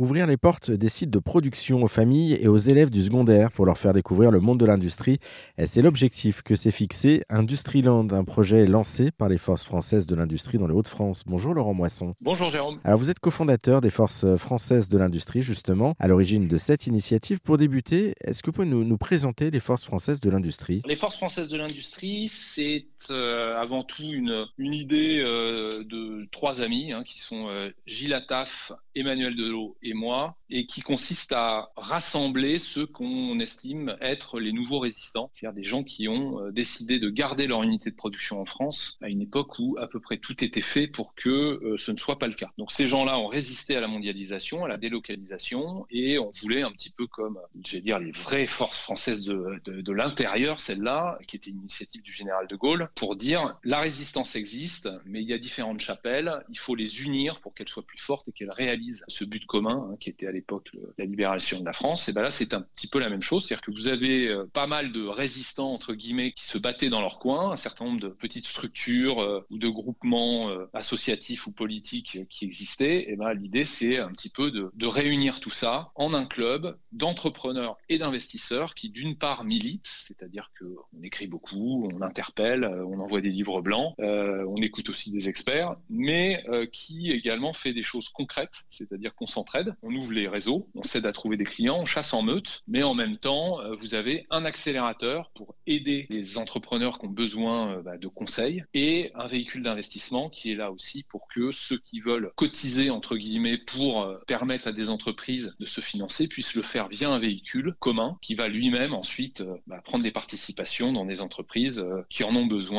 Ouvrir les portes des sites de production aux familles et aux élèves du secondaire pour leur faire découvrir le monde de l'industrie, c'est l'objectif que s'est fixé Industriland, un projet lancé par les forces françaises de l'industrie dans les Hauts-de-France. Bonjour Laurent Moisson. Bonjour Jérôme. Alors vous êtes cofondateur des forces françaises de l'industrie justement, à l'origine de cette initiative. Pour débuter, est-ce que vous pouvez nous, nous présenter les forces françaises de l'industrie? Les forces françaises de l'industrie, c'est euh, avant tout une, idée euh, de trois amis hein, qui sont euh, Gilles Attaf, Emmanuel Delot et moi, et qui consiste à rassembler ceux qu'on estime être les nouveaux résistants, c'est-à-dire des gens qui ont décidé de garder leur unité de production en France à une époque où à peu près tout était fait pour que ce ne soit pas le cas. Donc ces gens-là ont résisté à la mondialisation, à la délocalisation, et on voulait un petit peu comme, je vais dire, les vraies forces françaises de, de l'intérieur, celle-là, qui était une initiative du général de Gaulle, pour dire la résistance existe, mais il y a différentes chapelles, il faut les unir pour qu'elles soient plus fortes et qu'elles réalisent ce but commun, hein, qui était à l'époque la libération de la France. Et ben là, c'est un petit peu la même chose, c'est-à-dire que vous avez euh, pas mal de résistants entre guillemets qui se battaient dans leur coin, un certain nombre de petites structures euh, ou de groupements euh, associatifs ou politiques qui existaient. Et ben l'idée, c'est un petit peu de, de réunir tout ça en un club d'entrepreneurs et d'investisseurs qui, d'une part, militent, c'est-à-dire que on écrit beaucoup, on interpelle, on envoie des livres blancs, euh, on écoute aussi des experts, mais euh, qui également fait des choses concrètes, c'est-à-dire qu'on s'entraide, on ouvre les réseaux, on s'aide à trouver des clients, on chasse en meute, mais en même temps, euh, vous avez un accélérateur pour aider les entrepreneurs qui ont besoin bah, de conseils et un véhicule d'investissement qui est là aussi pour que ceux qui veulent cotiser entre guillemets pour permettre à des entreprises de se financer puissent le faire via un véhicule commun qui va lui-même ensuite bah, prendre des participations dans des entreprises qui en ont besoin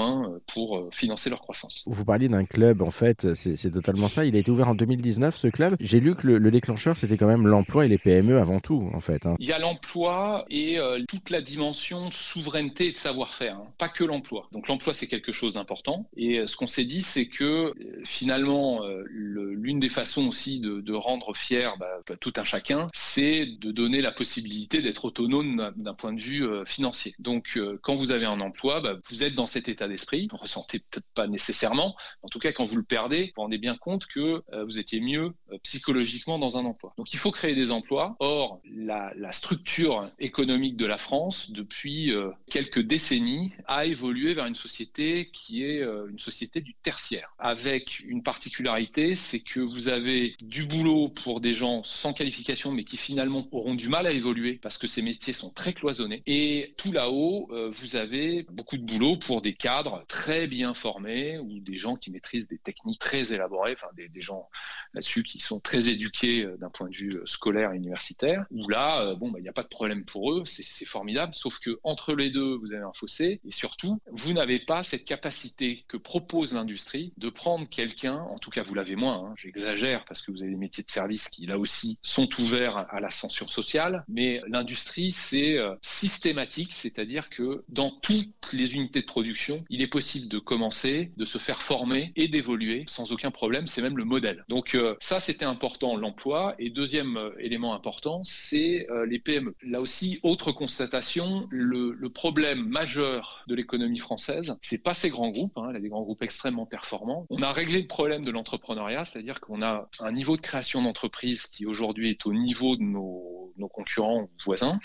pour financer leur croissance. Vous parliez d'un club, en fait, c'est totalement ça. Il a été ouvert en 2019, ce club. J'ai lu que le, le déclencheur, c'était quand même l'emploi et les PME avant tout, en fait. Hein. Il y a l'emploi et euh, toute la dimension de souveraineté et de savoir-faire, hein. pas que l'emploi. Donc l'emploi, c'est quelque chose d'important. Et euh, ce qu'on s'est dit, c'est que euh, finalement, l'une des façons aussi de, de rendre fier bah, tout un chacun, c'est de donner la possibilité d'être autonome d'un point de vue financier. Donc quand vous avez un emploi, bah, vous êtes dans cet état d'esprit. Vous ressentez peut-être pas nécessairement. En tout cas, quand vous le perdez, vous vous rendez bien compte que euh, vous étiez mieux euh, psychologiquement dans un emploi. Donc il faut créer des emplois. Or, la, structure économique de la France, depuis euh, quelques décennies, a évolué vers une société qui est une société du tertiaire, avec une particularité, c'est que vous avez du boulot pour des gens sans qualification, mais qui finalement auront du mal à évoluer parce que ces métiers sont très cloisonnés. Et tout là-haut, vous avez beaucoup de boulot pour des très bien formés ou des gens qui maîtrisent des techniques très élaborées, enfin des, des gens là-dessus qui sont très éduqués euh, d'un point de vue euh, scolaire et universitaire, où là, euh, bon, bah, il n'y a pas de problème pour eux, c'est formidable, sauf que entre les deux, vous avez un fossé, et surtout, vous n'avez pas cette capacité que propose l'industrie de prendre quelqu'un, en tout cas vous l'avez moins, hein, j'exagère parce que vous avez des métiers de service qui là aussi sont ouverts à l'ascension sociale, mais l'industrie c'est systématique, c'est-à-dire que dans toutes les unités de production, il est possible de commencer, de se faire former et d'évoluer sans aucun problème, c'est même le modèle. Donc ça, c'était important, l'emploi. Et deuxième euh, élément important, c'est euh, les PME. Là aussi, autre constatation, le, problème majeur de l'économie française, c'est pas ces grands groupes, hein, y a des grands groupes extrêmement performants. On a réglé le problème de l'entrepreneuriat, c'est-à-dire qu'on a un niveau de création d'entreprise qui aujourd'hui est au niveau de nos, nos concurrents voisins.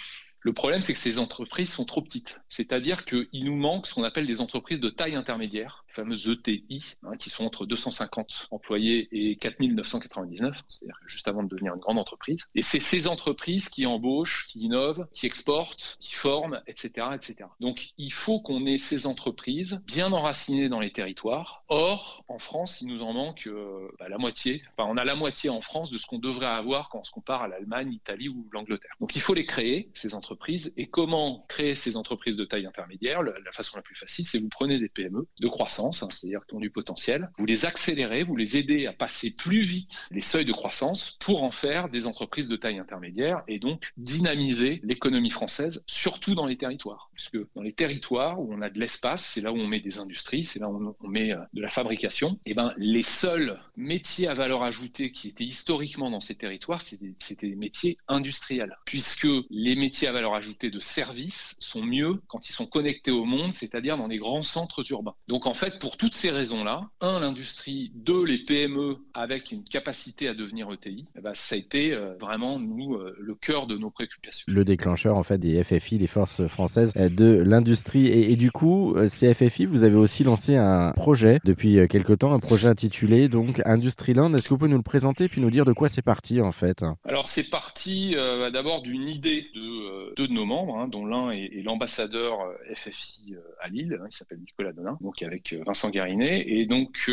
Le problème, c'est que ces entreprises sont trop petites. C'est-à-dire qu'il nous manque ce qu'on appelle des entreprises de taille intermédiaire, les fameuses ETI, hein, qui sont entre 250 employés et 4999, c'est-à-dire juste avant de devenir une grande entreprise. Et c'est ces entreprises qui embauchent, qui innovent, qui exportent, qui forment, etc. etc. Donc il faut qu'on ait ces entreprises bien enracinées dans les territoires. Or, en France, il nous en manque euh, bah, la moitié. Enfin, on a la moitié en France de ce qu'on devrait avoir quand on se compare à l'Allemagne, l'Italie ou l'Angleterre. Donc il faut les créer, ces entreprises et comment créer ces entreprises de taille intermédiaire La façon la plus facile, c'est vous prenez des PME de croissance, hein, c'est-à-dire qui ont du potentiel, vous les accélérez, vous les aidez à passer plus vite les seuils de croissance pour en faire des entreprises de taille intermédiaire et donc dynamiser l'économie française, surtout dans les territoires. Puisque dans les territoires où on a de l'espace, c'est là où on met des industries, c'est là où on met euh, de la fabrication, et ben les seuls métiers à valeur ajoutée qui étaient historiquement dans ces territoires, c'était des métiers industriels. Puisque les métiers à valeur ajoutée de services sont mieux quand ils sont connectés au monde, c'est-à-dire dans les grands centres urbains. Donc en fait, pour toutes ces raisons-là, un, l'industrie, deux, les PME avec une capacité à devenir ETI, eh ben, ça a été euh, vraiment, nous, euh, le cœur de nos préoccupations. Le déclencheur, en fait, des FFI, les forces françaises de l'industrie. Et, et, du coup, ces FFI, vous avez aussi lancé un projet depuis quelque temps, un projet intitulé donc Industriland. Est-ce que vous pouvez nous le présenter puis nous dire de quoi c'est parti, en fait? Alors, c'est parti euh, d'abord d'une idée de deux de nos membres, hein, dont l'un est, l'ambassadeur FFI à Lille, hein, il s'appelle Nicolas Donin, donc avec Vincent Garinet. Et donc,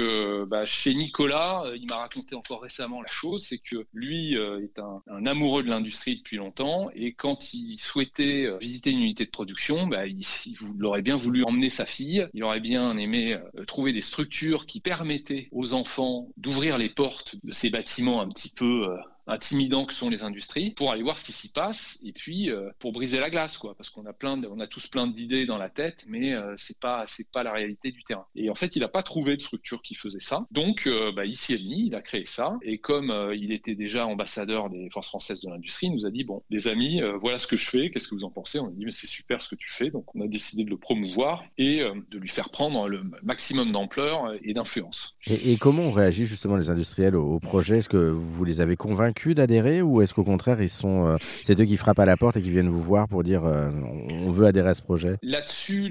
bah, chez Nicolas, il m'a raconté encore récemment la chose, c'est que lui est un, un, amoureux de l'industrie depuis longtemps, et quand il souhaitait visiter une unité de production, bah, il, il, aurait bien voulu emmener sa fille, il aurait bien aimé trouver des structures qui permettaient aux enfants d'ouvrir les portes de ces bâtiments un petit peu intimidants que sont les industries pour aller voir ce qui s'y passe et puis euh, pour briser la glace quoi. Parce qu'on a plein on a tous plein d'idées dans la tête mais euh, c'est pas c'est pas la réalité du terrain. Et en fait il a pas trouvé de structure qui faisait ça. Donc euh, bah, ici il a créé ça. Et comme euh, il était déjà ambassadeur des forces françaises de l'industrie il nous a dit bon les amis euh, voilà ce que je fais qu'est-ce que vous en pensez? On a dit mais c'est super ce que tu fais. Donc on a décidé de le promouvoir et de lui faire prendre le maximum d'ampleur et d'influence. Et, comment on réagit justement les industriels au projet? Est-ce que vous les avez convaincus d'adhérer ou est-ce qu'au contraire, ils sont euh, c'est eux qui frappent à la porte et qui viennent vous voir pour dire euh, on veut adhérer à ce projet Là-dessus,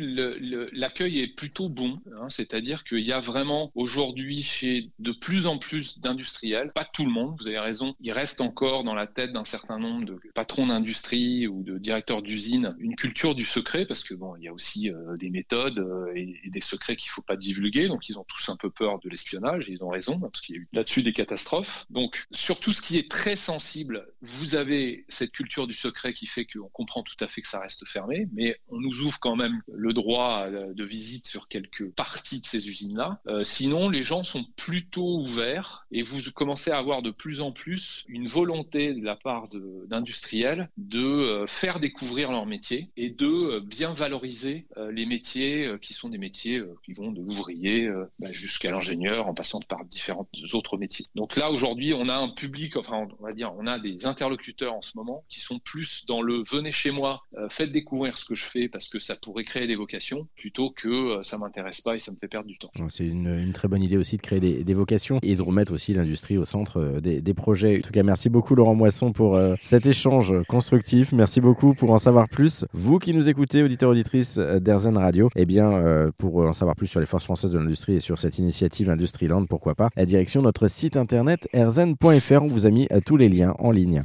l'accueil est plutôt bon. Hein, C'est-à-dire qu'il y a vraiment aujourd'hui chez de plus en plus d'industriels, pas tout le monde, vous avez raison, il reste encore dans la tête d'un certain nombre de patrons d'industrie ou de directeurs d'usine une culture du secret parce que il y a aussi euh, des méthodes euh, et, des secrets qu'il faut pas divulguer. Donc ils ont tous un peu peur de l'espionnage et ils ont raison parce qu'il y a eu là-dessus des catastrophes. Donc sur tout ce qui est très sensible, vous avez cette culture du secret qui fait qu'on comprend tout à fait que ça reste fermé, mais on nous ouvre quand même le droit de visite sur quelques parties de ces usines-là. Euh, sinon, les gens sont plutôt ouverts et vous commencez à avoir de plus en plus une volonté de la part d'industriels de, euh, faire découvrir leur métier et de euh, bien valoriser euh, les métiers euh, qui sont des métiers euh, qui vont de l'ouvrier bah, jusqu'à l'ingénieur en passant par différents autres métiers. Donc là, aujourd'hui, on a un public, enfin, on va dire, on a des interlocuteurs en ce moment qui sont plus dans le venez chez moi, euh, faites découvrir ce que je fais parce que ça pourrait créer des vocations plutôt que euh, ça m'intéresse pas et ça me fait perdre du temps. C'est une, très bonne idée aussi de créer des, vocations et de remettre aussi l'industrie au centre euh, des, projets. En tout cas, merci beaucoup Laurent Moisson pour euh, cet échange constructif. Merci beaucoup pour en savoir plus. Vous qui nous écoutez, auditeurs auditrices d'Airzen Radio, eh bien, pour en savoir plus sur les forces françaises de l'industrie et sur cette initiative Industriland, pourquoi pas, la direction de notre site internet airzen.fr. On vous a mis tous les liens en ligne.